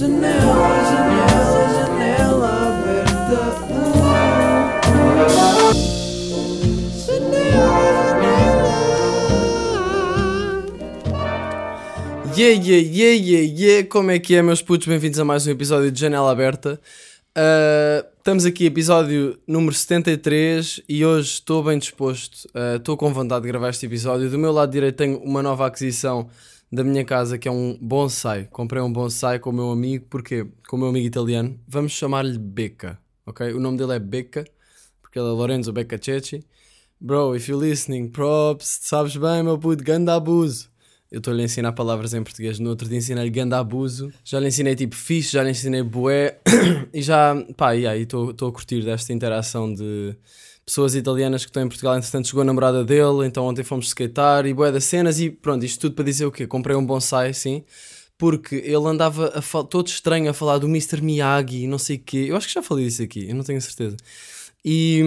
Janela, janela, janela aberta. Yeah, yeah, yeah, yeah, yeah, como é que é, meus putos? Bem-vindos a mais um episódio de Janela Aberta. Uh, estamos aqui, episódio número 73, e hoje estou bem disposto, uh, estou com vontade de gravar este episódio. Do meu lado direito tenho uma nova aquisição da minha casa que é um bonsai. Comprei um bonsai com o meu amigo, porque com o meu amigo italiano, vamos chamar-lhe Becca, ok? O nome dele é Becca, porque ele é Lorenzo Becca Cecchi. Bro, if you're listening, props, sabes bem, meu puto, ganda abuso. Eu estou-lhe a ensinar palavras em português. No outro dia ensinei-lhe ganda abuso. Já lhe ensinei tipo fixe, já lhe ensinei bué. e já, pá, e aí estou a curtir desta interação de pessoas italianas que estão em Portugal. Entretanto, chegou a namorada dele, então ontem fomos skatear e bué das cenas. E pronto, isto tudo para dizer o quê? Comprei um bonsai, sim. Porque ele andava todo estranho a falar do Mr. Miyagi não sei o quê. Eu acho que já falei disso aqui, eu não tenho certeza. E,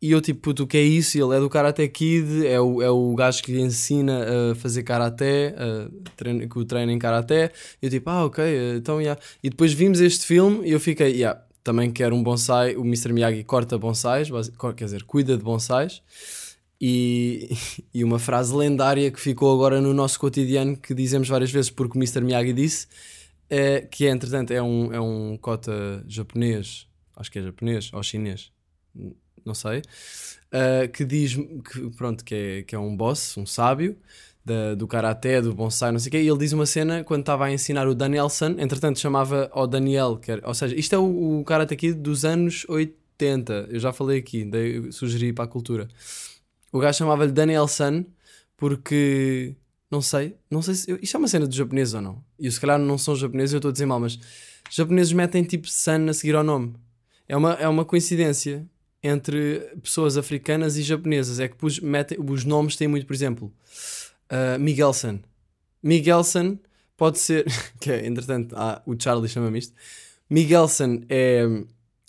e eu tipo, puto, o que é isso? Ele é do Karate Kid, é o, é o gajo que lhe ensina a fazer Karaté, a treino, que o treina em Karaté. E eu tipo, ah, ok, então, yeah. E depois vimos este filme e eu fiquei, yeah, também quero um bonsai. O Mr. Miyagi corta bonsais, quer dizer, cuida de bonsais. E, e uma frase lendária que ficou agora no nosso cotidiano, que dizemos várias vezes porque o Mr. Miyagi disse, é, que é, entretanto, é um, é um cota japonês, acho que é japonês ou chinês, não sei, uh, que diz que, pronto, que é, que é um boss, um sábio da- do karaté, do bonsai, não sei o quê, e ele diz uma cena quando estava a ensinar o Danielson, entretanto chamava ao Daniel, que era- ou seja, isto é o, o karate aqui dos anos 80, eu já falei aqui, dei, sugeri para a cultura. O gajo chamava-lhe Danielson porque não sei, não sei se isto é uma cena de japoneses ou não. E eu, se calhar não são japoneses, eu estou a dizer mal, mas japoneses metem tipo San a seguir ao nome. É uma, é uma coincidência entre pessoas africanas e japonesas. É que pus, metem, os nomes têm muito, por exemplo, uh, Miguelson. Miguelson pode ser. que é, entretanto, ah, o Charlie chama-me isto. Miguelson é,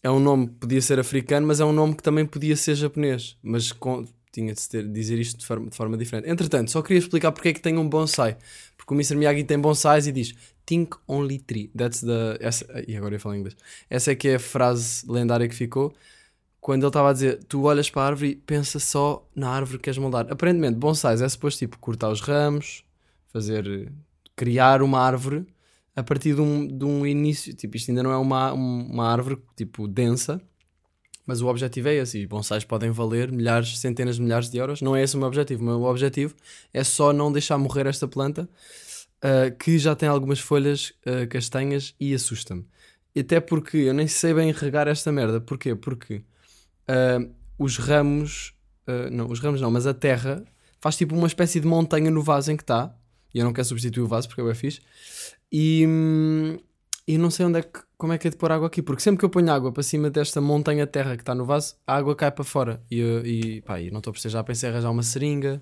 é um nome que podia ser africano, mas é um nome que também podia ser japonês. Mas com- tinha de ter, dizer isto de forma, de forma diferente. Entretanto, só queria explicar porque é que tem um bonsai. Porque o Mr. Miyagi tem bonsais e diz Think only three. That's the. Essa, e agora eu falo em inglês. Essa é que é a frase lendária que ficou. Quando ele estava a dizer, tu olhas para a árvore e pensa só na árvore que queres moldar. Aparentemente, bonsais é suposto tipo cortar os ramos, fazer. criar uma árvore a partir de um, de um início. Tipo, isto ainda não é uma, um- uma árvore tipo densa, mas o objetivo é esse. E bonsais podem valer milhares, centenas de milhares de euros. Não é esse o meu objetivo. O meu objetivo é só não deixar morrer esta planta ah, que já tem algumas folhas ah, castanhas e assusta-me. Até porque eu nem sei bem regar esta merda. Porquê? Porque ah, os ramos, ah, não, os ramos não, mas a terra faz tipo uma espécie de montanha no vaso em que está. E eu não quero substituir o vaso porque é bem fixe. E, e não sei onde é que, como é que é de pôr água aqui, porque sempre que eu ponho água para cima desta montanha terra que está no vaso, a água cai para fora. E, eu- e pá, e não estou a perceber, já pensei em arranjar uma seringa,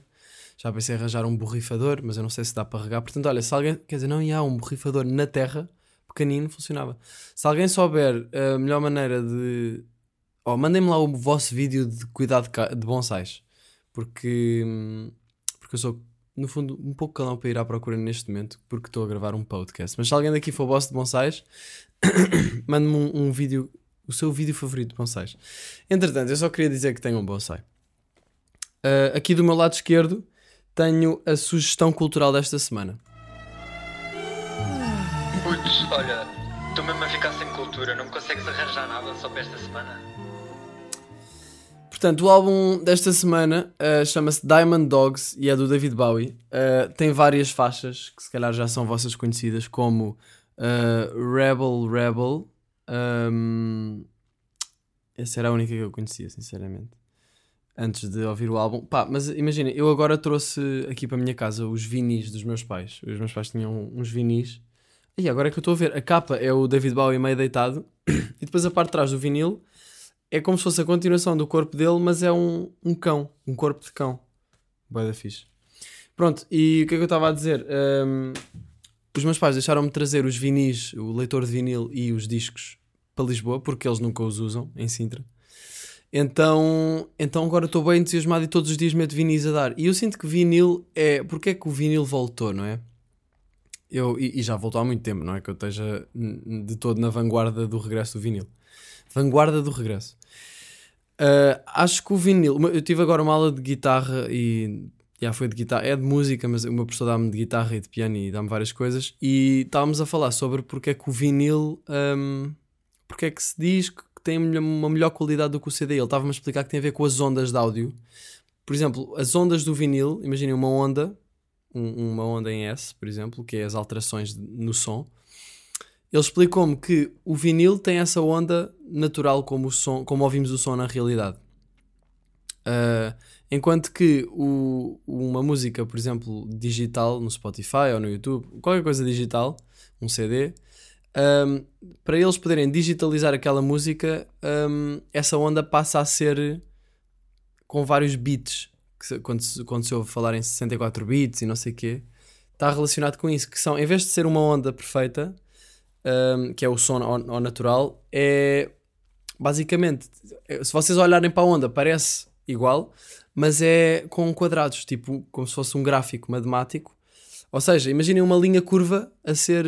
já pensei em arranjar um borrifador, mas eu não sei se dá para regar. Portanto, olha, se alguém, quer dizer, não ia um borrifador na terra, pequenino, funcionava. Se alguém souber a melhor maneira de. Oh, mandem-me lá o vosso vídeo de cuidado de, bonsais, porque, porque eu sou, no fundo, um pouco calão para ir à procura neste momento, porque estou a gravar um podcast. Mas se alguém daqui for boss de bonsais, mande-me um, um vídeo, o seu vídeo favorito de bonsais. Entretanto, eu só queria dizer que tenho um bonsai. Ah, aqui do meu lado esquerdo tenho a sugestão cultural desta semana. Putz, olha, estou mesmo a ficar sem cultura, não me consegues arranjar nada só para esta semana? Portanto, o álbum desta semana ah, chama-se Diamond Dogs e é do David Bowie. Ah, tem várias faixas que se calhar já são vossas conhecidas, como ah, Rebel Rebel. Ahm, essa era a única que eu conhecia, sinceramente. Antes de ouvir o álbum. Pá, mas imagina, eu agora trouxe aqui para a minha casa os vinis dos meus pais. Os meus pais tinham uns vinis. E agora é que eu estou a ver. A capa é o David Bowie meio deitado. E depois a parte de trás do vinil é como se fosse a continuação do corpo dele, mas é um, um cão, um corpo de cão. Boa da fixe. Pronto, e o que é que eu estava a dizer? Ahm, os meus pais deixaram-me trazer os vinis, o leitor de vinil e os discos para Lisboa, porque eles nunca os usam em Sintra. Então, então agora estou bem entusiasmado e todos os dias meto vinis a dar. E eu sinto que vinil é. Porque é que o vinil voltou, não é? Eu, e, e já voltou há muito tempo, não é que eu esteja de todo na vanguarda do regresso do vinil. Vanguarda do regresso. Uh, acho que o vinil. Eu tive agora uma aula de guitarra e. Já foi de guitarra, é de música, mas meu professor dá-me de guitarra e de piano e dá-me várias coisas. E estávamos a falar sobre porque é que o vinil. Um, porque é que se diz que tem uma melhor qualidade do que o CD. Ele estava-me a explicar que tem a ver com as ondas de áudio. Por exemplo, as ondas do vinil, imaginem uma onda, um- uma onda em S, por exemplo, que é as alterações no som. Ele explicou-me que o vinil tem essa onda natural como, o som, como ouvimos o som na realidade. Ah, enquanto que o- uma música, por exemplo, digital no Spotify ou no YouTube, qualquer coisa digital, um CD, ahm, para eles poderem digitalizar aquela música, ahm, essa onda passa a ser com vários beats. Que quando, se, quando se ouve falar em 64 bits e não sei o quê, está relacionado com isso. Que são, em vez de ser uma onda perfeita, ahm, que é o som ao, natural, é basicamente, é- se vocês olharem para a onda, parece igual, mas é com quadrados, tipo como se fosse um gráfico matemático. Ou seja, imaginem uma linha curva a ser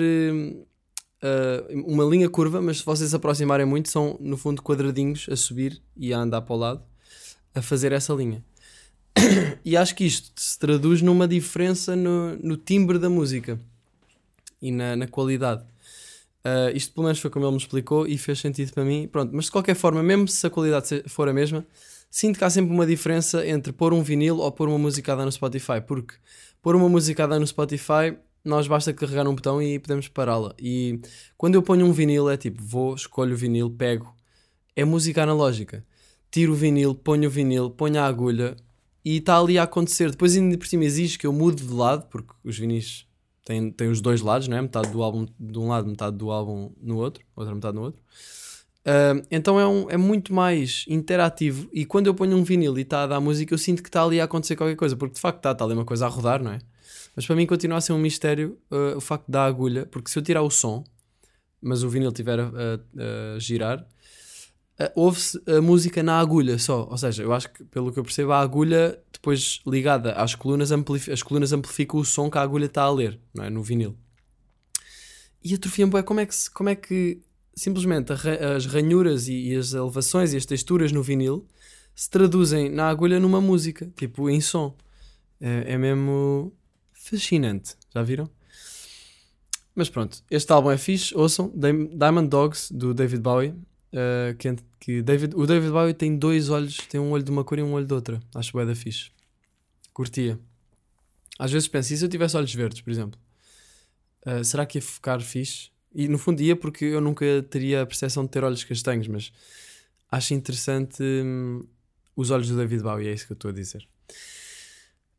ah, uma linha curva, mas se vocês se aproximarem muito, são no fundo quadradinhos a subir e a andar para o lado a fazer essa linha. E acho que isto se traduz numa diferença no, no timbre da música e na, na qualidade. Ah, isto pelo menos foi como ele me explicou e fez sentido para mim. Pronto, mas de qualquer forma, mesmo se a qualidade for a mesma, sinto que há sempre uma diferença entre pôr um vinil ou pôr uma música a dar no Spotify, porque pôr uma música a dar no Spotify, nós basta carregar um botão e podemos pará-la. E quando eu ponho um vinil, é tipo, vou, escolho o vinil, pego, é música analógica. Tiro o vinil, ponho o vinil, ponho a agulha e está ali a acontecer. Depois, ainda por cima, exige que eu mude de lado, porque os vinis têm, têm os dois lados, não é? Metade do álbum de um lado, metade do álbum no outro, outra metade no outro. Ah, então é, um, é muito mais interativo. E quando eu ponho um vinil e está a dar música, eu sinto que está ali a acontecer qualquer coisa, porque de facto está, está ali uma coisa a rodar, não é? Mas para mim continua a ser um mistério ah, o facto da agulha, porque se eu tirar o som, mas o vinil estiver a, a- a girar, ah, ouve-se a música na agulha só. Ou seja, eu acho que, pelo que eu percebo, a agulha, depois ligada às colunas, as colunas amplificam o som que a agulha está a ler, não é? No vinil. E atrofia-me, como é que, como é que simplesmente as ranhuras e, e as elevações e as texturas no vinil se traduzem na agulha numa música, tipo em som. É, é mesmo fascinante, já viram? Mas pronto, este álbum é fixe, ouçam, Diamond Dogs, do David Bowie. Uh, que, que David, o David Bowie tem dois olhos, tem um olho de uma cor e um olho de outra. Acho bué da fixe. Curtia. Às vezes penso, e se eu tivesse olhos verdes, por exemplo? Uh, será que ia ficar fixe? E no fundo ia porque eu nunca teria a percepção de ter olhos castanhos, mas acho interessante hum, os olhos do David Bowie, é isso que eu estou a dizer.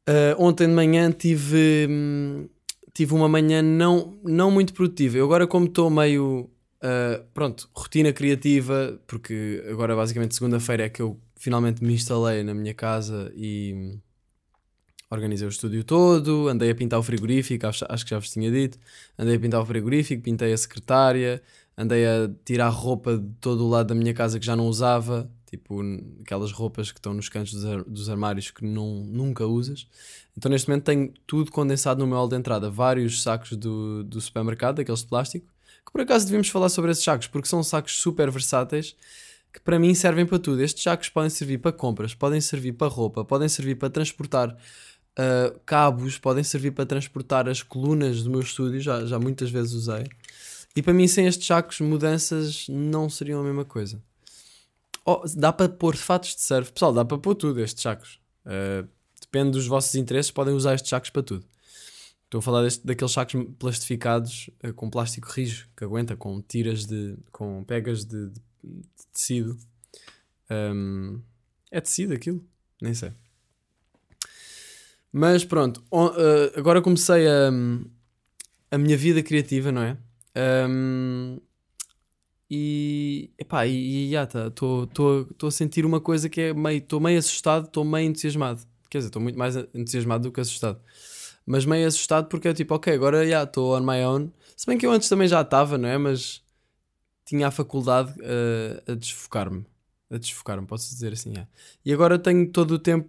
Uh, ontem de manhã tive, hum, tive uma manhã não, não muito produtiva. Eu agora, como estou meio. Uh, pronto, rotina criativa, porque agora basicamente segunda-feira é que eu finalmente me instalei na minha casa e organizei o estúdio todo, andei a pintar o frigorífico, acho, acho que já vos tinha dito, andei a pintar o frigorífico, pintei a secretária, andei a tirar roupa de todo o lado da minha casa que já não usava, tipo aquelas roupas que estão nos cantos dos, ar- dos armários que não, nunca usas. Então neste momento tenho tudo condensado no meu hall de entrada, vários sacos do, do supermercado, daqueles de plástico, que por acaso devíamos falar sobre esses sacos, porque são sacos super versáteis que para mim servem para tudo. Estes sacos podem servir para compras, podem servir para roupa, podem servir para transportar uh, cabos, podem servir para transportar as colunas do meu estúdio, já, já muitas vezes usei. E para mim, sem estes sacos, mudanças não seriam a mesma coisa. Oh, dá para pôr fatos de surf, pessoal, dá para pôr tudo estes sacos. Uh, depende dos vossos interesses, podem usar estes sacos para tudo. Estou a falar deste, daqueles sacos plastificados uh, com plástico rijo que aguenta, com tiras de. com pegas de, de- de tecido. Um, é tecido aquilo? Nem sei. Mas pronto, uh, agora comecei a, a minha vida criativa, não é? Um, e epá, e estou a sentir uma coisa que é meio, estou meio assustado, estou meio entusiasmado. Quer dizer, estou muito mais entusiasmado do que assustado. Mas meio assustado porque é tipo, ok, agora já estou on my own. Se bem que eu antes também já estava, não é? Mas tinha a faculdade uh, a desfocar-me. A desfocar-me, posso dizer assim. E agora tenho todo o tempo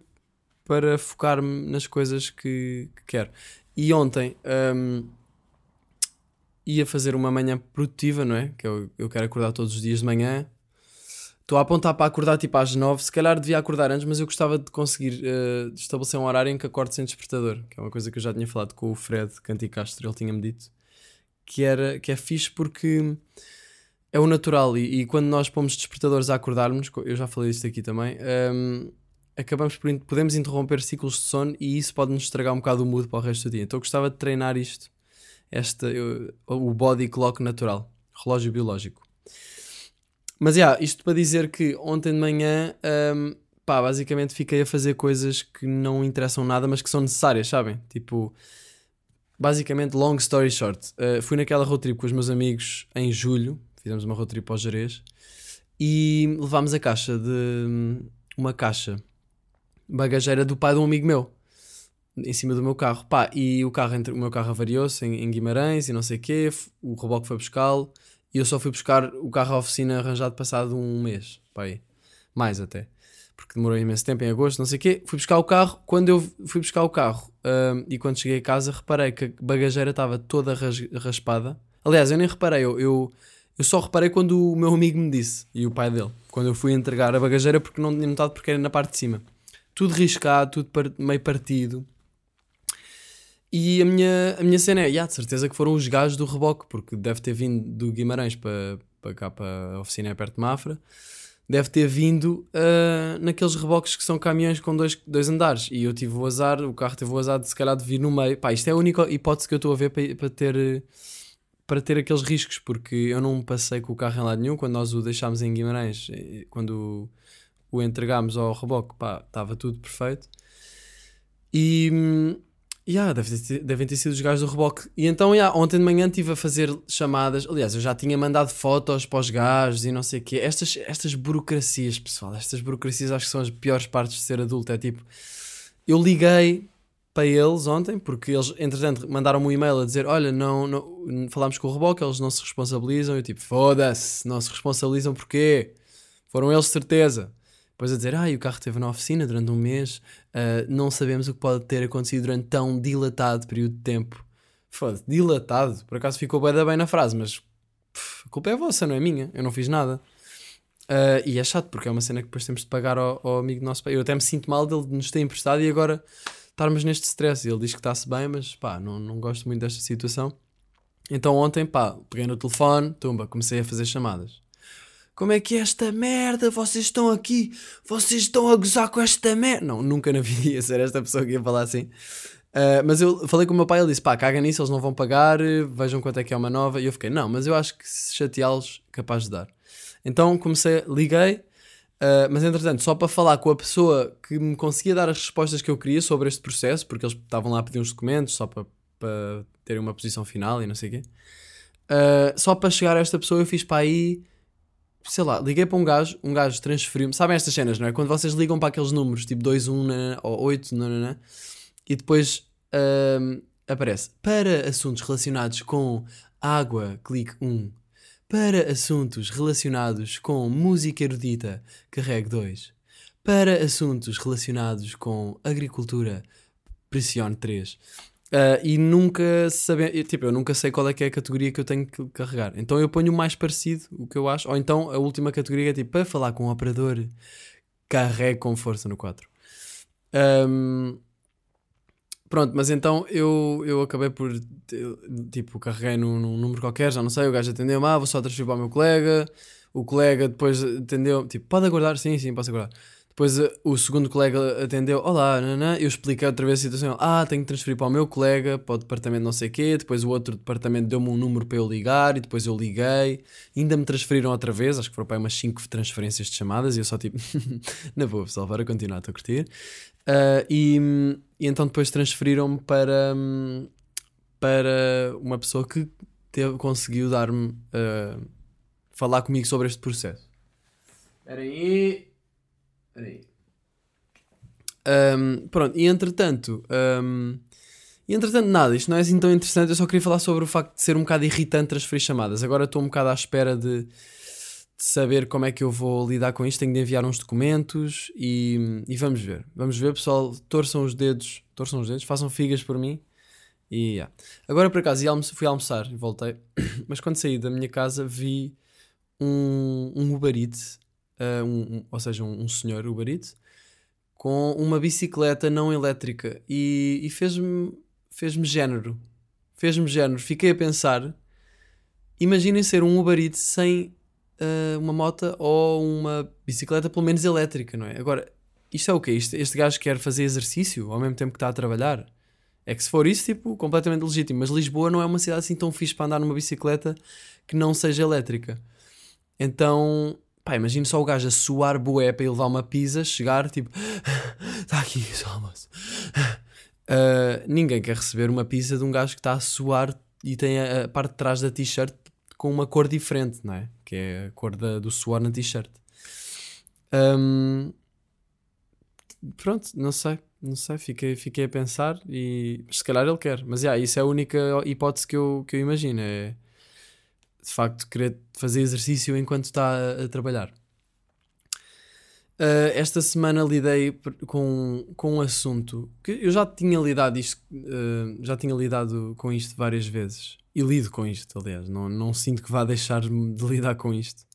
para focar-me nas coisas que, que quero. E ontem, hum, ia fazer uma manhã produtiva, não é? Que eu, eu quero acordar todos os dias de manhã. Estou a apontar para acordar tipo às 9. Se calhar devia acordar antes, mas eu gostava de conseguir eh, estabelecer um horário em que acorde sem despertador. Que é uma coisa que eu já tinha falado com o Fred Canticastro, ele tinha-me dito. Que, era, que é fixe porque é o natural. E, e quando nós pomos despertadores a acordarmos, co- eu já falei isto aqui também, ehm, acabamos por podemos interromper ciclos de sono e isso pode nos estragar um bocado o mood para o resto do dia. Então eu gostava de treinar isto, esta, o body clock natural, relógio biológico. Mas yeah, isto para dizer que ontem de manhã, hum, pá, basicamente fiquei a fazer coisas que não interessam nada, mas que são necessárias, sabem? Tipo, basicamente, long story short, uh, fui naquela road trip com os meus amigos em julho, fizemos uma road trip ao Jerez e levámos a caixa de hum, uma caixa bagageira do pai de um amigo meu em cima do meu carro. Pá, e o, carro, o meu carro avariou-se em, em Guimarães e não sei o quê. O reboque foi buscá-lo e eu só fui buscar o carro à oficina arranjado passado um mês. Pá, aí. Mais até. Porque demorou imenso tempo, em agosto, não sei o quê. Fui buscar o carro. Quando eu fui buscar o carro hum, e quando cheguei a casa, reparei que a bagageira estava toda ras- raspada. Aliás, eu nem reparei. Eu, eu, eu só reparei quando o meu amigo me disse e o pai dele. Quando eu fui entregar a bagageira porque não tinha notado porque era na parte de cima. Tudo riscado, tudo par- meio partido. E a minha, a minha cena é, yeah, de certeza que foram os gajos do reboque, porque deve ter vindo do Guimarães para, para cá, para a oficina é perto de Mafra, deve ter vindo ah, naqueles reboques que são caminhões com dois, dois andares. E eu tive o azar, o carro teve o azar de se calhar de vir no meio. Pá, isto é a única hipótese que eu estou a ver para, para ter. Para ter aqueles riscos, porque eu não passei com o carro em lado nenhum quando nós o deixámos em Guimarães, quando o, o entregámos ao reboque, pá, estava tudo perfeito. E, hum, Yeah, deve ter- devem ter sido os gajos do reboque. E então, yeah, ontem de manhã estive a fazer chamadas. Aliás, eu já tinha mandado fotos para os gajos e não sei o quê. Estas, estas burocracias, pessoal, estas burocracias acho que são as piores partes de ser adulto. É tipo, eu liguei para eles ontem, porque eles, entretanto, mandaram-me um e-mail a dizer: Olha, não, não falámos com o reboque, eles não se responsabilizam. Eu tipo, foda-se, não se responsabilizam porquê? Foram eles, certeza. Depois a dizer, ah, o carro esteve na oficina durante um mês, ah, não sabemos o que pode ter acontecido durante tão dilatado período de tempo. Foda-se, dilatado. Por acaso ficou bem, bem na frase, mas pff, a culpa é vossa, não é minha. Eu não fiz nada. Ah, e é chato, porque é uma cena que depois temos de pagar ao, ao amigo nosso pai. Eu até me sinto mal dele nos ter emprestado e agora estarmos neste stress. Ele diz que está-se bem, mas pá, não, não gosto muito desta situação. Então ontem, pá, peguei no telefone, tumba, comecei a fazer chamadas. Como é que é esta merda? Vocês estão aqui, vocês estão a gozar com esta merda. Não, nunca na vida ia ser esta pessoa que ia falar assim. Ah, mas eu falei com o meu pai, ele disse: pá, caga nisso, eles não vão pagar, vejam quanto é que é uma nova. E eu fiquei: não, mas eu acho que se chateá-los, capaz de dar. Então comecei, liguei, ah, mas entretanto, só para falar com a pessoa que me conseguia dar as respostas que eu queria sobre este processo, porque eles estavam lá a pedir uns documentos só para, para terem uma posição final e não sei o quê. Ah, só para chegar a esta pessoa, eu fiz para aí sei lá, liguei para um gajo, um gajo transferiu-me. Sabem estas cenas, não é? Quando vocês ligam para aqueles números, tipo 2, 1 nanana, ou 8, nanana, e depois ahm, aparece para assuntos relacionados com água, clique 1. Para assuntos relacionados com música erudita, carregue 2. Para assuntos relacionados com agricultura, pressione 3. Ah, e nunca saber, tipo, eu nunca sei qual é que é a categoria que eu tenho que carregar. Então eu ponho o mais parecido, o que eu acho, ou então a última categoria é tipo para falar com o operador, carregue com força no 4. Ahm, pronto, mas então eu, eu acabei por tipo, carreguei num, num número qualquer, já não sei, o gajo atendeu-me, ah, vou só transferir para o meu colega, o colega depois atendeu, tipo, pode aguardar? Sim, sim, posso aguardar. Depois eh, o segundo colega atendeu, olá, nanã. eu expliquei outra vez a situação, ah, tenho que transferir para o meu colega, para o departamento não sei quê, depois o outro departamento deu-me um número para eu ligar, e depois eu liguei, ainda me transferiram outra vez, acho que foram para umas 5 transferências de chamadas, e eu só tipo, na boa pessoal, para continuar, estou a curtir. Ah, e, e então depois transferiram-me para, para uma pessoa que teve, conseguiu dar-me, ah, falar comigo sobre este processo. Espera aí... Ahm, pronto, e entretanto, ahm, e entretanto, nada, isto não é assim tão interessante. Eu só queria falar sobre o facto de ser um bocado irritante transferir chamadas. Agora estou um bocado à espera de, de saber como é que eu vou lidar com isto. Tenho de enviar uns documentos e, e vamos ver. Vamos ver, pessoal. Torçam os dedos, torçam os dedos, façam figas por mim E, yeah. Agora por acaso fui almoçar e voltei, mas quando saí da minha casa vi um, um Uber Eats, um- um- ou seja, um, um senhor Uber Eats, com uma bicicleta não elétrica e, e fez-me fez-me género. Fez-me género. Fiquei a pensar, imaginem ser um Uber Eats sem ah, uma moto ou uma bicicleta pelo menos elétrica, não é? Agora, isto é o quê? Isto- este gajo quer fazer exercício ao mesmo tempo que está a trabalhar? É que se for isso, tipo, completamente legítimo. Mas Lisboa não é uma cidade assim tão fixe para andar numa bicicleta que não seja elétrica. Então, pá, imagino só o gajo a suar bué para ir levar uma pizza, chegar, tipo, está aqui o almoço. Ah, ninguém quer receber uma pizza de um gajo que está a suar e tem a, parte de trás da t-shirt com uma cor diferente, não é? Que é a cor da- do suor na t-shirt. Ahm, pronto, não sei, não sei, fiquei, fiquei a pensar e se calhar ele quer, mas yeah, isso é a única hipótese que eu, que eu imagino, é de facto querer fazer exercício enquanto está a, trabalhar. Ah, esta semana lidei com, com um assunto que eu já tinha lidado isto, ah, já tinha lidado com isto várias vezes e lido com isto, aliás, não, não sinto que vá deixar-me de lidar com isto,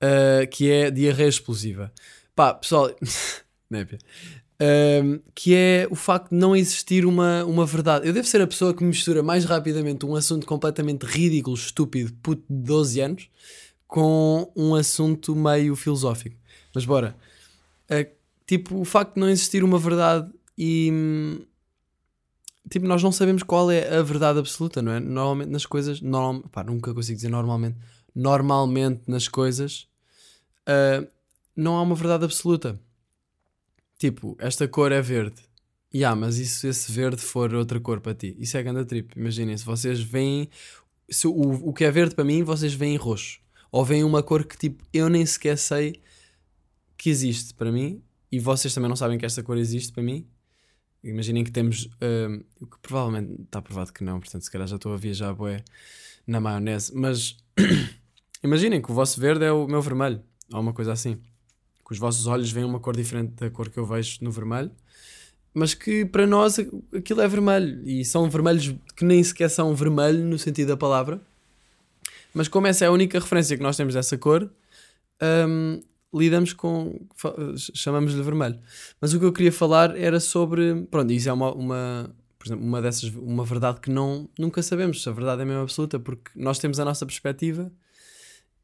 Ah, que é diarreia explosiva. Pá, pessoal. Um, que é o facto de não existir uma, uma verdade. Eu devo ser a pessoa que mistura mais rapidamente um assunto completamente ridículo, estúpido, puto de 12 anos, com um assunto meio filosófico. Mas bora. Uh, tipo, o facto de não existir uma verdade e. hum, Tipo, nós não sabemos qual é a verdade absoluta, não é? Normalmente nas coisas. Norm, pá, nunca consigo dizer normalmente. Normalmente nas coisas. uh, não há uma verdade absoluta. Tipo, esta cor é verde. E ah, mas e se esse verde for outra cor para ti? Isso é ganda trip. Imaginem, se vocês veem. Se o, o que é verde para mim, vocês veem roxo. Ou veem uma cor que tipo, eu nem sequer sei que existe para mim. E vocês também não sabem que esta cor existe para mim. Imaginem que temos. o que provavelmente está provado que não, portanto, se calhar já estou a viajar bué na maionese. Mas imaginem que o vosso verde é o meu vermelho. Ou uma coisa assim que os vossos olhos veem uma cor diferente da cor que eu vejo no vermelho, mas que para nós aquilo é vermelho e são vermelhos que nem sequer são vermelho no sentido da palavra. Mas como essa é a única referência que nós temos dessa cor, hum, lidamos com. chamamos-lhe vermelho. Mas o que eu queria falar era sobre. Pronto, isso é uma. uma por exemplo, uma dessas, uma verdade que não, nunca sabemos se a verdade é mesmo absoluta, porque nós temos a nossa perspectiva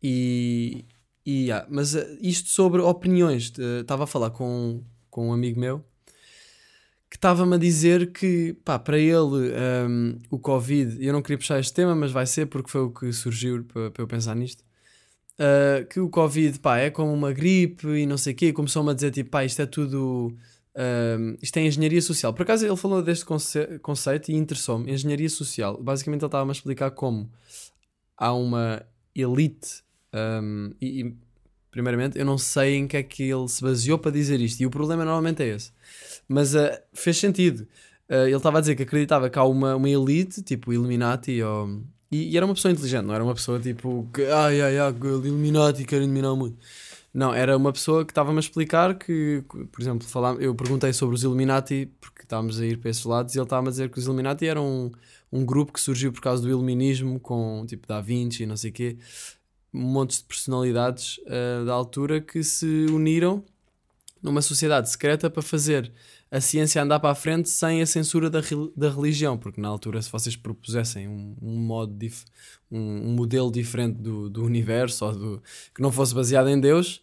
e, e yeah, mas eh, isto sobre opiniões, estava a falar com, com um amigo meu que estava-me a dizer que, pá, para ele ehm, o Covid, eu não queria puxar este tema, mas vai ser porque foi o que surgiu para, eu pensar nisto. eh, que o Covid, pá, é como uma gripe e não sei o quê, começou-me a dizer, tipo, pá, isto é tudo. isto é engenharia social. Por acaso ele falou deste conce- conceito e interessou-me. Engenharia social. Basicamente ele estava-me a explicar como há uma elite um, e, e, primeiramente, eu não sei em que é que ele se baseou para dizer isto, e o problema normalmente é esse. Mas uh, fez sentido. Uh, ele estava a dizer que acreditava que há uma, uma elite, tipo Illuminati, ou... e, e era uma pessoa inteligente, não era uma pessoa tipo que, ai ai ai, Illuminati quer eliminar o mundo. Não, era uma pessoa que estava-me a explicar que, por exemplo, falar, eu perguntei sobre os Illuminati, porque estávamos a ir para esses lados, e ele estava a dizer que os Illuminati eram um, um grupo que surgiu por causa do iluminismo, com tipo Da Vinci e não sei o quê montes de personalidades uh, da altura que se uniram numa sociedade secreta para fazer a ciência andar para a frente sem a censura da, da religião, porque na altura se vocês propusessem um, um modo dif um, um, modelo diferente do, do universo ou do, que não fosse baseado em Deus,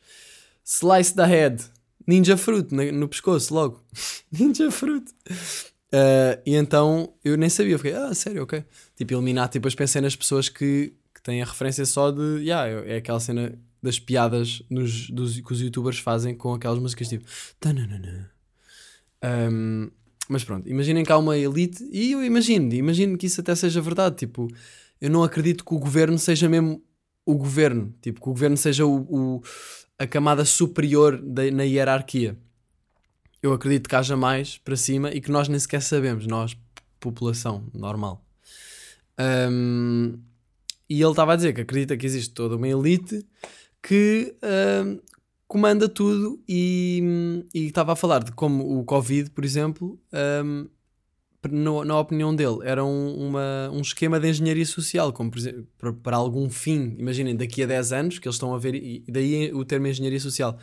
slice da head, ninja fruit no, no pescoço logo, ninja fruit. Uh, e então eu nem sabia, eu fiquei, ah, sério, ok. Tipo, Illuminati, depois pensei nas pessoas que que tem a referência só de. Yeah, é aquela cena das piadas nos, dos, que os youtubers fazem com aquelas músicas tipo. Um, mas pronto, imaginem que há uma elite, e eu imagino, imagino que isso até seja verdade. Tipo, eu não acredito que o governo seja mesmo o governo, tipo, que o governo seja o, o a camada superior da, na hierarquia. Eu acredito que haja mais para cima e que nós nem sequer sabemos, nós, população normal. Um, e ele estava a dizer que acredita que existe toda uma elite que uh, comanda tudo e, estava a falar de como o Covid, por exemplo, um, no- na opinião dele, era um, uma- um esquema de engenharia social, como exemplo, para, para algum fim, imaginem, daqui a 10 anos, que eles estão a ver, e daí o termo engenharia social,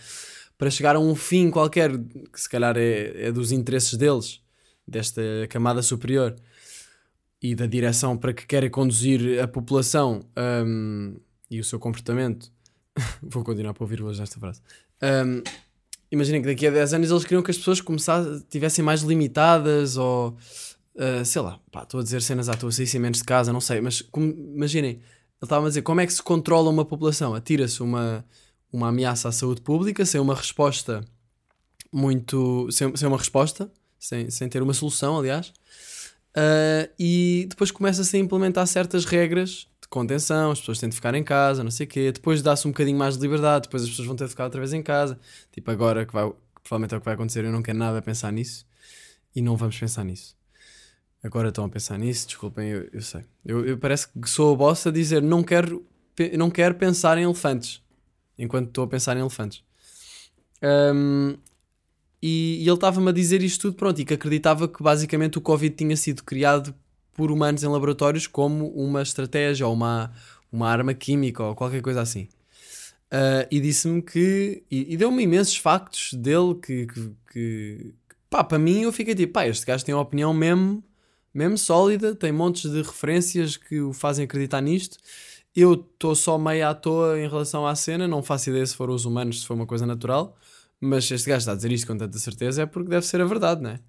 para chegar a um fim qualquer, que se calhar é, é dos interesses deles, desta camada superior, e da direção para que querem conduzir a população hum, e o seu comportamento. Vou continuar para ouvir hoje esta frase. Hum, Imaginem que daqui a 10 anos eles queriam que as pessoas começassem, tivessem mais limitadas ou uh, sei lá, estou a dizer cenas à toa, saíssem menos de casa, não sei, mas como- imaginem, ele estava a dizer como é que se controla uma população? Atira-se uma, uma ameaça à saúde pública sem uma resposta muito. sem, sem uma resposta, sem, sem ter uma solução, aliás, Uh, e depois começa-se a implementar certas regras de contenção, as pessoas têm de ficar em casa, não sei o quê, depois dá-se um bocadinho mais de liberdade, depois as pessoas vão ter de ficar outra vez em casa, tipo agora que vai, que provavelmente é o que vai acontecer, eu não quero nada pensar nisso e não vamos pensar nisso. Agora estão a pensar nisso, desculpem, eu, eu sei. Eu, eu parece que sou a bossa a dizer não quero, não quero pensar em elefantes enquanto estou a pensar em elefantes. Um, e, e ele estava-me a dizer isto tudo, pronto, e que acreditava que basicamente o Covid tinha sido criado por humanos em laboratórios como uma estratégia ou uma, uma arma química ou qualquer coisa assim. Ah, e disse-me que. E, e deu-me imensos factos dele que, que, que- Pá, para mim eu fiquei tipo, pá, este gajo tem uma opinião mesmo, mesmo sólida, tem montes de referências que o fazem acreditar nisto. Eu estou só meio à toa em relação à cena, não faço ideia se foram os humanos, se foi uma coisa natural, mas este gajo está a dizer isto com tanta certeza é porque deve ser a verdade, não é?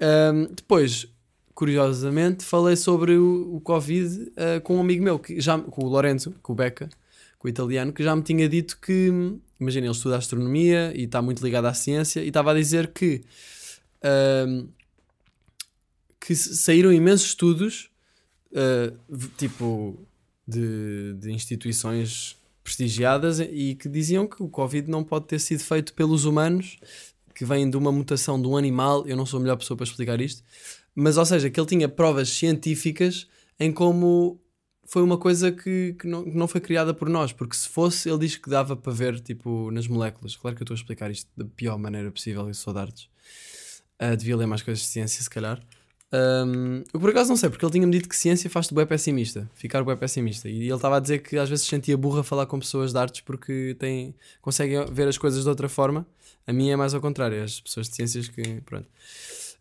Ahm, depois, curiosamente, falei sobre o, o Covid ah, com um amigo meu, que já, com o Lorenzo, com o Beca, com o italiano, que já me tinha dito que, imagina, ele estuda astronomia e está muito ligado à ciência, e estava a dizer que, ahm, que saíram imensos estudos, v- tipo, de, de instituições prestigiadas, e que diziam que o Covid não pode ter sido feito pelos humanos, que vem de uma mutação de um animal, eu não sou a melhor pessoa para explicar isto, mas ou seja, que ele tinha provas científicas em como foi uma coisa que, que, não, que não foi criada por nós, porque se fosse, ele diz que dava para ver tipo nas moléculas. Claro que eu estou a explicar isto da pior maneira possível, eu sou de artes. Ah, devia ler mais coisas de ciência, se calhar. Um, eu por acaso não sei, porque ele tinha-me dito que ciência faz-te bué pessimista, ficar bué pessimista. E ele estava a dizer que às vezes se sentia burra falar com pessoas de artes porque têm, conseguem ver as coisas de outra forma. A minha é mais ao contrário, as pessoas de ciências que. Pronto.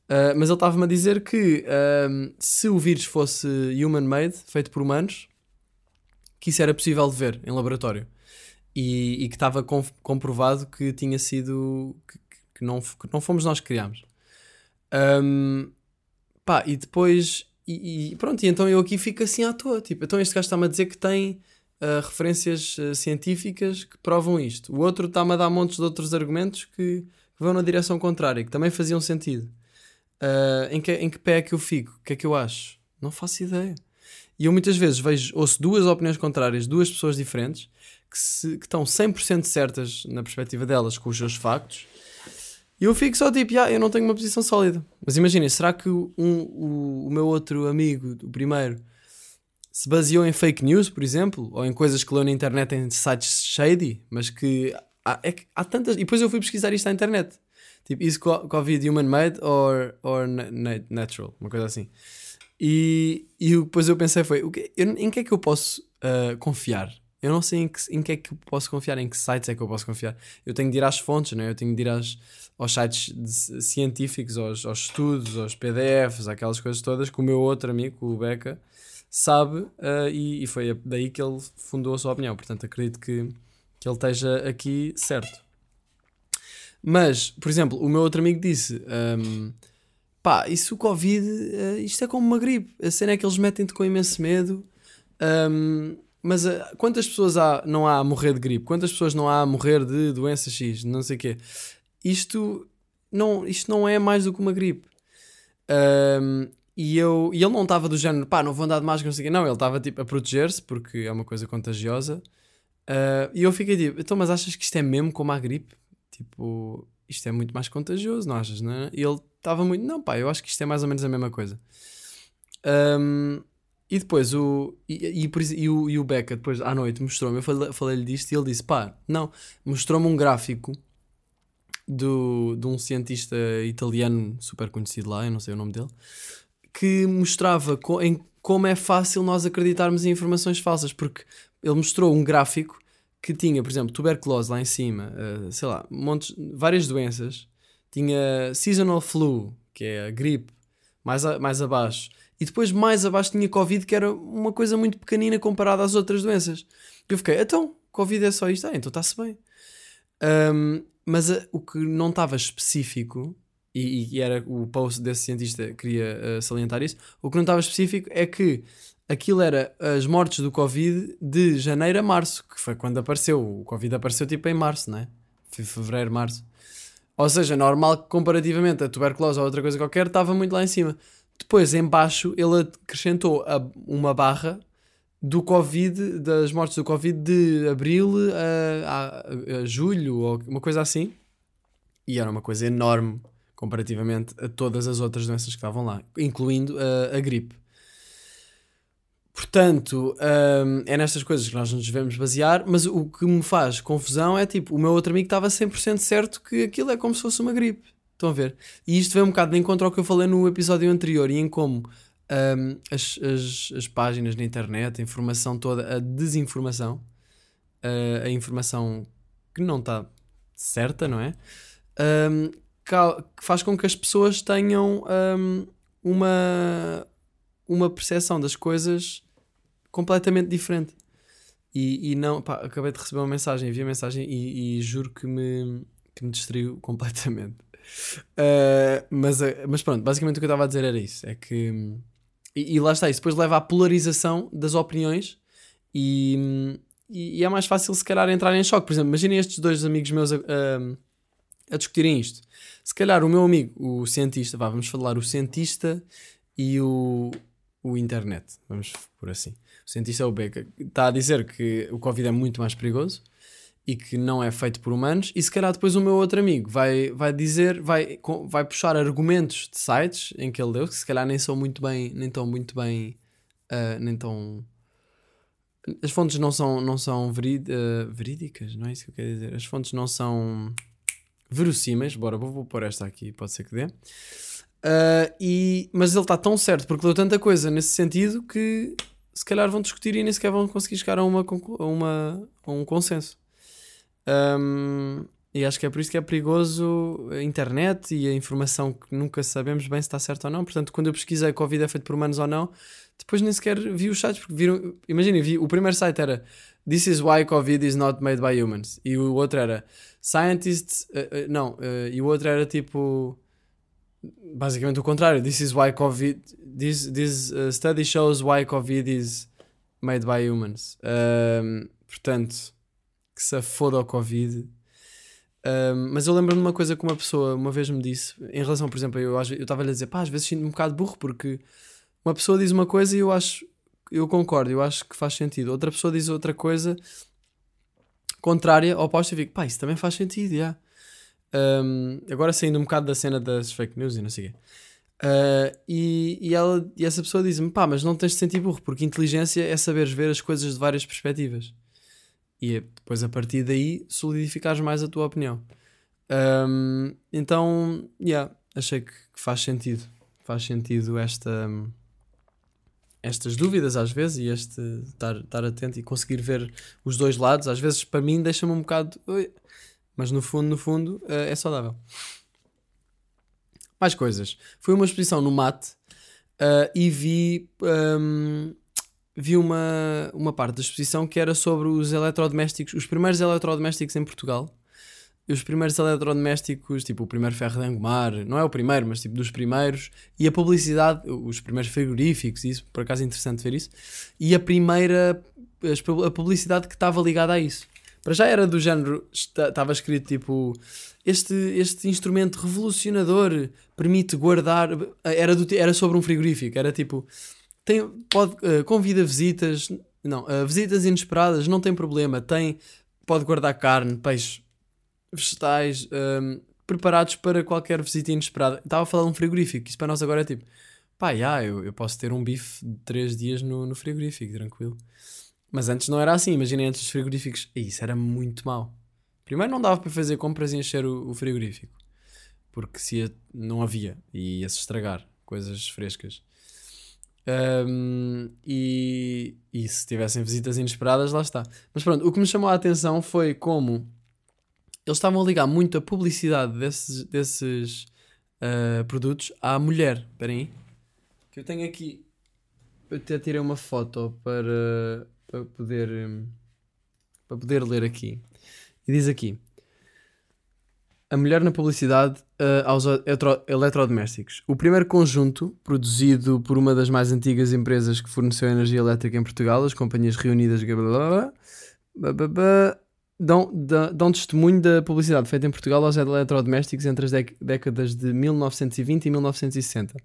Uh, mas ele estava-me a dizer que se o vírus fosse human-made, feito por humanos, que isso era possível de ver em laboratório. E, e que estava com- comprovado que tinha sido. que, que não, que não fomos nós que criámos. Um, pá, e depois. E, e pronto, e então eu aqui fico assim à toa. Tipo, então este gajo está-me a dizer que tem uh, referências uh, científicas que provam isto. O outro está-me a dar montes de outros argumentos que, que vão na direção contrária, que também faziam sentido. Uh, em, que, em que pé é que eu fico? O que é que eu acho? Não faço ideia. E eu muitas vezes vejo, ouço duas opiniões contrárias, duas pessoas diferentes, que, se, que estão 100% certas na perspectiva delas com os seus factos, e eu fico só tipo, "Ya, eu não tenho uma posição sólida. Mas imaginem, será que um, o, o meu outro amigo, o primeiro, se baseou em fake news, por exemplo, ou em coisas que leu na internet em sites shady, mas que há, é que há tantas. E depois eu fui pesquisar isto na internet. Tipo, is co- Covid human-made or, or na- na- natural? Uma coisa assim. E, e depois eu pensei foi, o que, eu- em que é que eu posso ah, confiar? Eu não sei em que, em que é que eu posso confiar, em que sites é que eu posso confiar. Eu tenho de ir às fontes, não é? eu tenho de ir às, aos sites de- científicos, aos, aos estudos, aos PDFs, aquelas coisas todas que o meu outro amigo, o Beca, sabe ah, e, e foi daí que ele fundou a sua opinião. Portanto, acredito que, que ele esteja aqui certo. Mas, por exemplo, o meu outro amigo disse: ahm, pá, isso o Covid, eh, isto é como uma gripe. A cena é que eles metem-te com imenso medo. ahm, mas ah, quantas pessoas há, não há a morrer de gripe? Quantas pessoas não há a morrer de doença X? Não sei o quê. Isto não, isto não é mais do que uma gripe. Ahm, e, eu, e ele não estava do género, pá, não vou andar de máscara, não sei o quê. Não, ele estava tipo a proteger-se porque é uma coisa contagiosa. Ah, e eu fiquei tipo, então, mas achas que isto é mesmo como a gripe? Tipo, isto é muito mais contagioso, não achas? Não é? E ele estava muito, não, pá, eu acho que isto é mais ou menos a mesma coisa. Ahm, e depois o, e, e, e o, e o Beca, depois à noite, mostrou-me, eu falei- falei-lhe disto e ele disse, pá, não, mostrou-me um gráfico do, de um cientista italiano super conhecido lá, eu não sei o nome dele, que mostrava co- em como é fácil nós acreditarmos em informações falsas, porque ele mostrou um gráfico que tinha, por exemplo, tuberculose lá em cima, eh, sei lá, montes, várias doenças, tinha seasonal flu, que é a gripe, mais, a- mais abaixo, e depois mais abaixo tinha Covid, que era uma coisa muito pequenina comparada às outras doenças. Eu fiquei, então, Covid é só isto? Ah, então está-se bem. Um, mas a- o que não estava específico, e, e era o post desse cientista que queria uh, salientar isso, o que não estava específico é que aquilo era as mortes do Covid de janeiro a março, que foi quando apareceu. O Covid apareceu tipo em março, né? Fe- Fevereiro, março. Ou seja, normal que comparativamente a tuberculose ou outra coisa qualquer estava muito lá em cima. Depois, em baixo, ele acrescentou a- uma barra do Covid, das mortes do Covid de abril a, a- a julho, ou uma coisa assim. E era uma coisa enorme comparativamente a todas as outras doenças que estavam lá, incluindo a, a gripe. Portanto, hum, é nestas coisas que nós nos devemos basear, mas o que me faz confusão é tipo, o meu outro amigo estava 100% certo que aquilo é como se fosse uma gripe. Estão a ver? E isto vem um bocado de encontro ao que eu falei no episódio anterior e em como hum, as, as, as páginas na internet, a informação toda, a desinformação, a, a informação que não está certa, não é? Hum, ca- que faz com que as pessoas tenham hum, uma, uma percepção das coisas completamente diferente. E, e não, pá, acabei de receber uma mensagem, vi a mensagem e, e juro que me, que me distraiu completamente. Uh, mas, uh, mas pronto, basicamente o que eu estava a dizer era isso: é que. E, e lá está, isso depois leva à polarização das opiniões e, e é mais fácil se calhar entrar em choque. Por exemplo, imaginem estes dois amigos meus a, a- a discutirem isto. Se calhar o meu amigo, o cientista, vá, vamos falar o cientista e o, o internet, vamos por assim. O cientista é o Beca, está a dizer que o Covid é muito mais perigoso e que não é feito por humanos, e se calhar depois o meu outro amigo vai, vai dizer, vai, vai puxar argumentos de sites em que ele deu, que se calhar nem são muito bem, nem tão muito bem, ah, nem tão... As fontes não são, não são verí- ah, verídicas, não é isso que eu quero dizer. As fontes não são verossímeis, bora, vou, vou pôr esta aqui, pode ser que dê. Ah, e, mas ele está tão certo porque deu tanta coisa nesse sentido que se calhar vão discutir e nem sequer vão conseguir chegar a, uma, a, uma, a um consenso. Um, e acho que é por isso que é perigoso a internet e a informação que nunca sabemos bem se está certo ou não. Portanto, quando eu pesquisei Covid é feito por humanos ou não, depois nem sequer vi os sites, porque viram. Imaginem, vi, o primeiro site era This is why Covid is not made by humans. E o outro era Scientists. eh, eh, não, eh, e o outro era tipo. Basicamente o contrário. This is why Covid. This, this uh, study shows why Covid is made by humans. Um, portanto, que se foda ao Covid. Um, mas eu lembro-me de uma coisa que uma pessoa uma vez me disse, em relação, por exemplo, eu estava-lhe a dizer, pá, às vezes sinto-me um bocado burro porque uma pessoa diz uma coisa e eu acho, eu concordo, eu acho que faz sentido. Outra pessoa diz outra coisa contrária, oposta, e fico, pá, isso também faz sentido, já. Um, agora saindo um bocado da cena das fake news e não sei o quê. Uh, e, e, ela, e essa pessoa diz-me, pá, mas não tens de sentir burro, porque inteligência é saberes ver as coisas de várias perspectivas. E é depois a partir daí solidificares mais a tua opinião. Um, então, yeah, achei que faz sentido. Faz sentido esta, estas dúvidas às vezes e este estar, estar atento e conseguir ver os dois lados. Às vezes, para mim, deixa-me um bocado. Mas no fundo, no fundo, eh, é saudável. Mais coisas. Foi uma exposição no MAT eh, e vi, ehm, vi uma, uma parte da exposição que era sobre os eletrodomésticos, os primeiros eletrodomésticos em Portugal. Os primeiros eletrodomésticos, tipo o primeiro ferro de engomar, não é o primeiro, mas tipo dos primeiros, e a publicidade, os primeiros frigoríficos, isso, por acaso é interessante ver isso, e a primeira, a publicidade que estava ligada a isso. Para já era do género, esta- estava escrito tipo, este, este instrumento revolucionador permite guardar, era, do, era sobre um frigorífico, era tipo, tem, pode, eh, convida visitas, não, eh, visitas inesperadas, não tem problema, tem, pode guardar carne, peixe, vegetais, hum, preparados para qualquer visita inesperada. Estava a falar de um frigorífico, isso para nós agora é tipo, pá, já, eu, eu posso ter um bife de 3 dias no, no frigorífico, tranquilo. Mas antes não era assim, imaginem antes dos frigoríficos, Ih, isso era muito mau. Primeiro não dava para fazer compras e encher o, o frigorífico, porque se ia- não havia e ia-se estragar coisas frescas. Um, e, e se tivessem visitas inesperadas, lá está. Mas pronto, o que me chamou a atenção foi como eles estavam a ligar muito a publicidade desses, desses uh, produtos à mulher. Espera aí. Que eu tenho aqui. Eu até tirei uma foto para, para, poder, para poder ler aqui. E diz aqui: A mulher na publicidade uh, aos eletro eletrodomésticos. O primeiro conjunto, produzido por uma das mais antigas empresas que forneceu energia elétrica em Portugal, as companhias reunidas. Blá, blá, blá, dão, dão, testemunho da publicidade feita em Portugal aos eletrodomésticos entre as décadas de 1920 e 1960.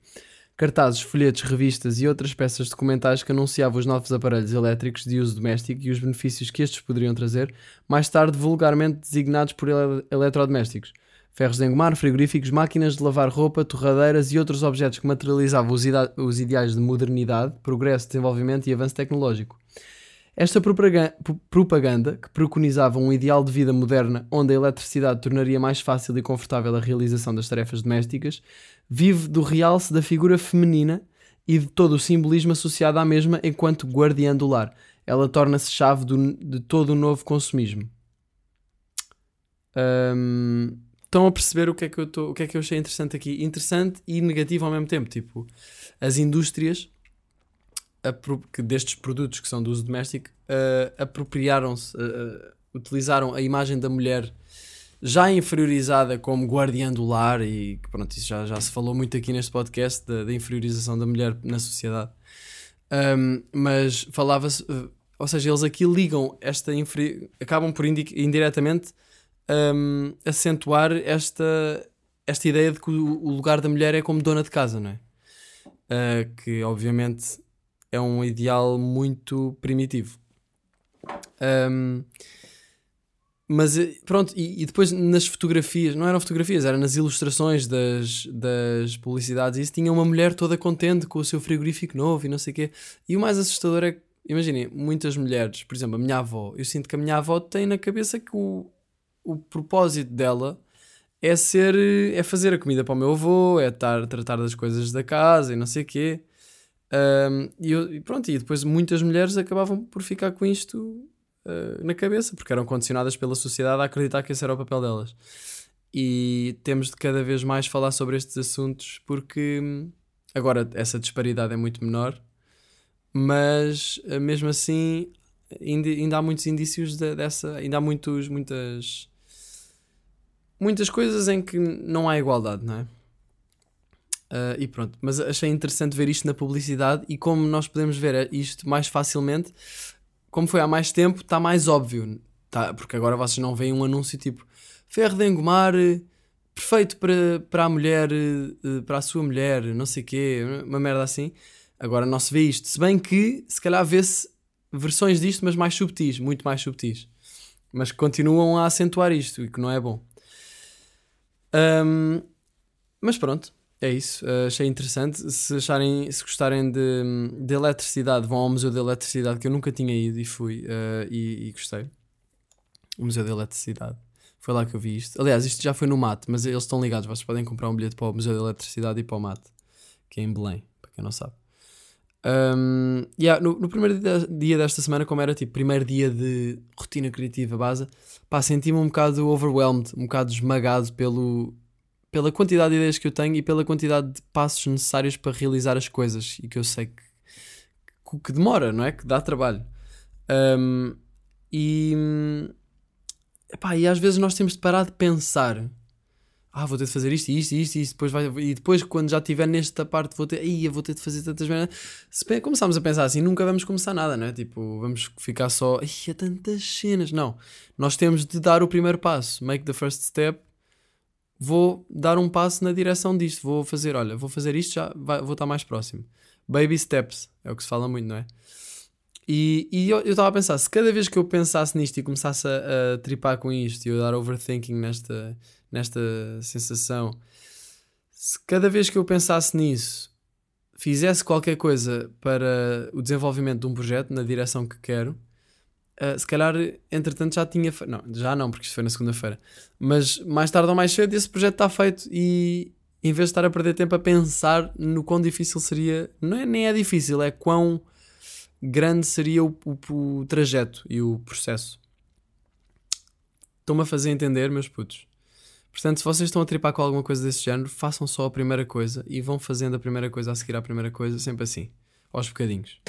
Cartazes, folhetos, revistas e outras peças documentais que anunciavam os novos aparelhos elétricos de uso doméstico e os benefícios que estes poderiam trazer, mais tarde vulgarmente designados por ele eletrodomésticos. Ferros de engomar, frigoríficos, máquinas de lavar roupa, torradeiras e outros objetos que materializavam os, os ideais de modernidade, progresso, desenvolvimento e avanço tecnológico. Esta propaganda, que preconizava um ideal de vida moderna onde a eletricidade tornaria mais fácil e confortável a realização das tarefas domésticas, vive do realce da figura feminina e de todo o simbolismo associado à mesma enquanto guardiã do lar. Ela torna-se chave do, de todo o novo consumismo. Um, estão a perceber o que, é que eu tô, o que é que eu achei interessante aqui? Interessante e negativo ao mesmo tempo. Tipo, as indústrias que destes produtos que são do uso doméstico uh, apropriaram-se, uh, utilizaram a imagem da mulher já inferiorizada como guardiã do lar e pronto, isso já, já se falou muito aqui neste podcast da, da inferiorização da mulher na sociedade. Um, mas falava-se, uh, ou seja, eles aqui ligam esta acabam por indiretamente um, acentuar esta, esta ideia de que o, o, lugar da mulher é como dona de casa, não é? Uh, que obviamente é um ideal muito primitivo. Um, mas eh, pronto, e, e, depois nas fotografias, não eram fotografias, eram nas ilustrações das, das publicidades, isso tinha uma mulher toda contente com o seu frigorífico novo e não sei o quê. E o mais assustador é que, imaginem, muitas mulheres, por exemplo, a minha avó, eu sinto que a minha avó tem na cabeça que o, o propósito dela é ser, é fazer a comida para o meu avô, é estar tratar das coisas da casa e não sei o quê. E, eu, pronto, e depois muitas mulheres acabavam por ficar com isto uh, na cabeça, porque eram condicionadas pela sociedade a acreditar que esse era o papel delas. E temos de cada vez mais falar sobre estes assuntos, porque hum, agora essa disparidade é muito menor, mas uh, mesmo assim ainda, ainda há muitos indícios de, dessa, ainda há muitos, muitas, muitas coisas em que não há igualdade, não é? Uh, e pronto, mas achei interessante ver isto na publicidade e como nós podemos ver isto mais facilmente, como foi há mais tempo, está mais óbvio. Tá, porque agora vocês não veem um anúncio tipo ferro de engomar perfeito para, para a mulher, eh, para a sua mulher, não sei o quê, uma merda assim. Agora não se vê isto. Se bem que se calhar vê-se versões disto, mas mais subtis, muito mais subtis. Mas continuam a acentuar isto e que não é bom. Um, mas pronto, é isso, uh, achei interessante. Se acharem, se gostarem de, de eletricidade, vão ao Museu da Eletricidade, que eu nunca tinha ido e fui uh, e, e, gostei. O Museu da Eletricidade. Foi lá que eu vi isto. Aliás, isto já foi no MAT, mas eles estão ligados. Vocês podem comprar um bilhete para o Museu da Eletricidade e para o MAT, que é em Belém, para quem não sabe. Um, yeah, no, no, primeiro dia desta semana, como era tipo primeiro dia de rotina criativa base, pá, senti-me um bocado overwhelmed, um bocado esmagado pelo, pela quantidade de ideias que eu tenho e pela quantidade de passos necessários para realizar as coisas e que eu sei que, que, demora, não é? Que dá trabalho. Um, e, epá, e às vezes nós temos de parar de pensar. Ah, vou ter de fazer isto, isto, isto, isto, depois vai, e depois quando já estiver nesta parte vou ter, Ia, vou ter de fazer tantas merdas. Se começarmos a pensar assim, nunca vamos começar nada, não é? Tipo, vamos ficar só, Ia, tantas cenas. Não, nós temos de dar o primeiro passo, make the first step vou dar um passo na direção disto. Vou fazer, olha, vou fazer isto, já vai, vou estar mais próximo. Baby steps, é o que se fala muito, não é? E, e eu estava a pensar, se cada vez que eu pensasse nisto e começasse a, a tripar com isto e eu dar overthinking nesta, nesta sensação, se cada vez que eu pensasse nisso fizesse qualquer coisa para o desenvolvimento de um projeto na direção que quero, Uh, se calhar, entretanto, já tinha. Não, já não, porque isto foi na segunda-feira. Mas mais tarde ou mais cedo esse projeto está feito e, em vez de estar a perder tempo a pensar no quão difícil seria, não é, nem é difícil, é quão grande seria o, o- o trajeto e o processo. Estão-me a fazer entender, meus putos. Portanto, se vocês estão a tripar com alguma coisa desse género, façam só a primeira coisa e vão fazendo a primeira coisa a seguir à primeira coisa, sempre assim, aos bocadinhos.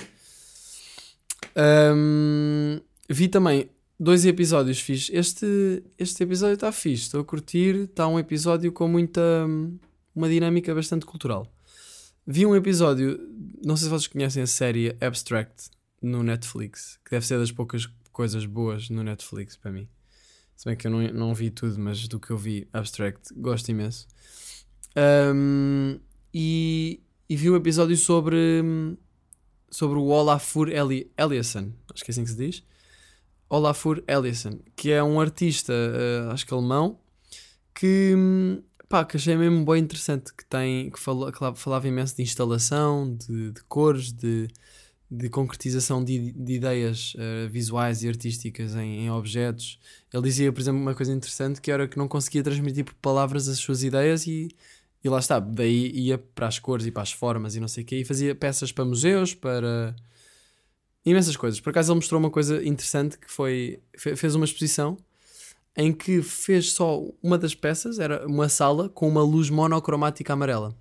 Ahm, vi também dois episódios fixe. Este, este episódio está fixe, estou a curtir. Está um episódio com muita. uma dinâmica bastante cultural. Vi um episódio, não sei se vocês conhecem a série Abstract no Netflix, que deve ser das poucas coisas boas no Netflix para mim. Se bem que eu não, não vi tudo, mas do que eu vi, Abstract, gosto imenso. Ahm, e, e vi um episódio sobre, sobre o Olafur Eli, Eliasson, acho que é assim que se diz. Olafur Eliasson, que é um artista, eh, acho que alemão, que, hum, pá, que achei mesmo bem interessante, que, tem, que, fala- que falava imenso de instalação, de, de cores, de, de concretização de, de ideias eh, visuais e artísticas em, em objetos. Ele dizia, por exemplo, uma coisa interessante que era que não conseguia transmitir por palavras as suas ideias e, e lá está, daí ia para as cores e para as formas e não sei o quê, e fazia peças para museus, para imensas coisas. Por acaso ele mostrou uma coisa interessante que foi, fe- fez uma exposição em que fez só uma das peças, era uma sala com uma luz monocromática amarela.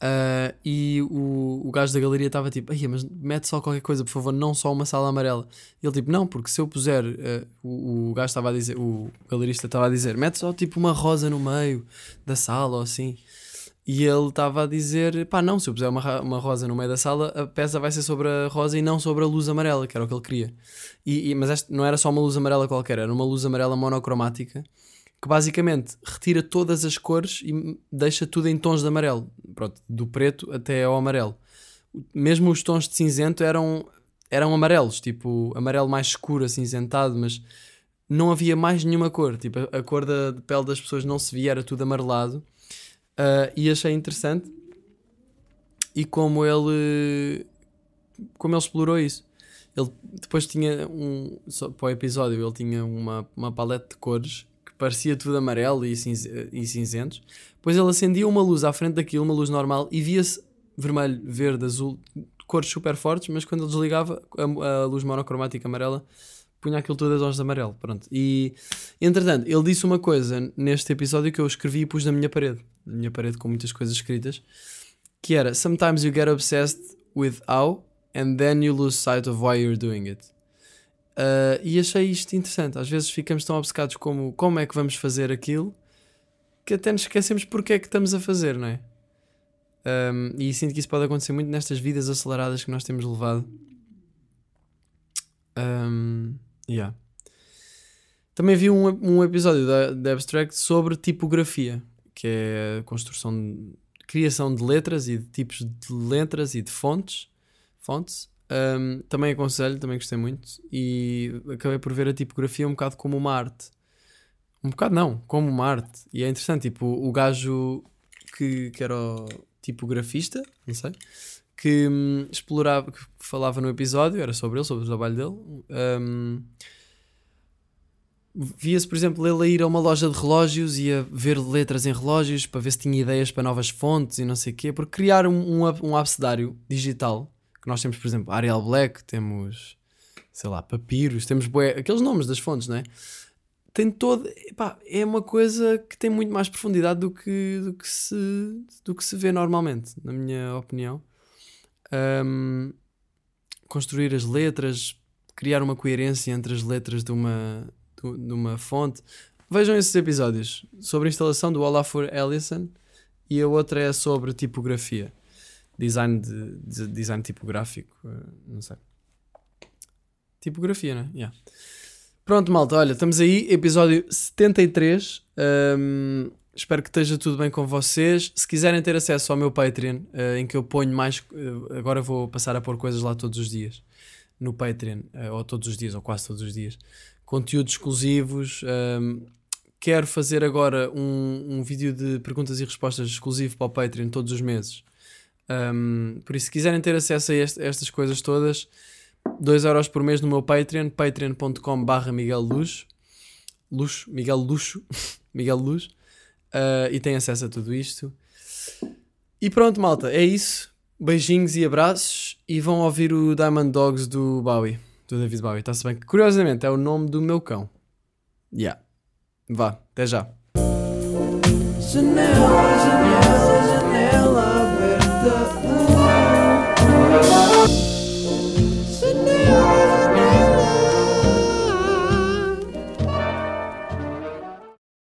Ah, e o, o gajo da galeria estava tipo, "Ai, mas mete só qualquer coisa, por favor, não só uma sala amarela. E ele tipo, não, porque se eu puser, ah, o, o gajo estava a dizer, o galerista estava a dizer, mete só tipo uma rosa no meio da sala ou assim. E ele estava a dizer, pá, não, se eu puser uma, uma rosa no meio da sala, a peça vai ser sobre a rosa e não sobre a luz amarela, que era o que ele queria. E, e- mas não era só uma luz amarela qualquer, era uma luz amarela monocromática que basicamente retira todas as cores e deixa tudo em tons de amarelo. Pronto, do preto até ao amarelo. Mesmo os tons de cinzento eram, eram amarelos, tipo amarelo mais escuro, acinzentado, mas não havia mais nenhuma cor. Tipo, a, a cor da pele das pessoas não se via, era tudo amarelado. Ah, e achei interessante. E como ele como ele explorou isso. Ele depois tinha um. Só para o episódio, ele tinha uma, uma paleta de cores que parecia tudo amarelo e, cinze, e cinzentos. Depois ele acendia uma luz à frente daquilo, uma luz normal, e via-se vermelho, verde, azul, cores super fortes, mas quando ele desligava a, a luz monocromática amarela, punha aquilo tudo a tons de amarelo. Pronto. E entretanto, ele disse uma coisa neste episódio que eu escrevi e pus na minha parede, na minha parede com muitas coisas escritas, que era Sometimes you get obsessed with how and then you lose sight of why you're doing it. Uh, e achei isto interessante. Às vezes ficamos tão obcecados como como é que vamos fazer aquilo que até nos esquecemos porque é que estamos a fazer, não é? Um, e sinto que isso pode acontecer muito nestas vidas aceleradas que nós temos levado. Um, yeah. Também vi um, um episódio da, da Abstract sobre tipografia, que é a construção, de, criação de letras e de tipos de letras e de fontes. fontes. Um, também aconselho, também gostei muito. E acabei por ver a tipografia um bocado como uma arte. Um bocado não, como uma arte. E é interessante, tipo, o gajo que, que era o tipografista, não sei, que hum, explorava, que falava no episódio, era sobre ele, sobre o trabalho dele. hum, Via-se, por exemplo, ele a ir a uma loja de relógios e a ver letras em relógios para ver se tinha ideias para novas fontes e não sei o quê, porque criar um, um, um digital, que nós temos, por exemplo, Arial Black, temos, sei lá, Papiros, temos bué, aqueles nomes das fontes, não é? Tem todo, epá, é uma coisa que tem muito mais profundidade do que, do que, se, do que se vê normalmente, na minha opinião. Hum, construir as letras, criar uma coerência entre as letras de uma, de, uma fonte. Vejam esses episódios sobre a instalação do Olafur Ellison e a outra é sobre tipografia, design, de, de- design tipográfico, eh, não sei. Tipografia, né? Yeah. Pronto, malta, olha, estamos aí, episódio 73. Hum, espero que esteja tudo bem com vocês. Se quiserem ter acesso ao meu Patreon, eh, em que eu ponho mais. eh, agora vou passar a pôr coisas lá todos os dias. No Patreon, eh, ou todos os dias, ou quase todos os dias. Conteúdos exclusivos. hum, quero fazer agora um, um vídeo de perguntas e respostas exclusivo para o Patreon todos os meses. Hum, por isso, se quiserem ter acesso a este- estas coisas todas, 2€ euros por mês no meu Patreon, patreon.com barra Miguel Luz. Luxo, Miguel Luxo, Miguel Luz. Uh, e têm acesso a tudo isto. E pronto, malta, é isso. Beijinhos e abraços. E vão ouvir o Diamond Dogs do Bowie, do David Bowie. Está-se bem? Curiosamente, é o nome do meu cão. Yeah. Vá, até já. Janela, janela.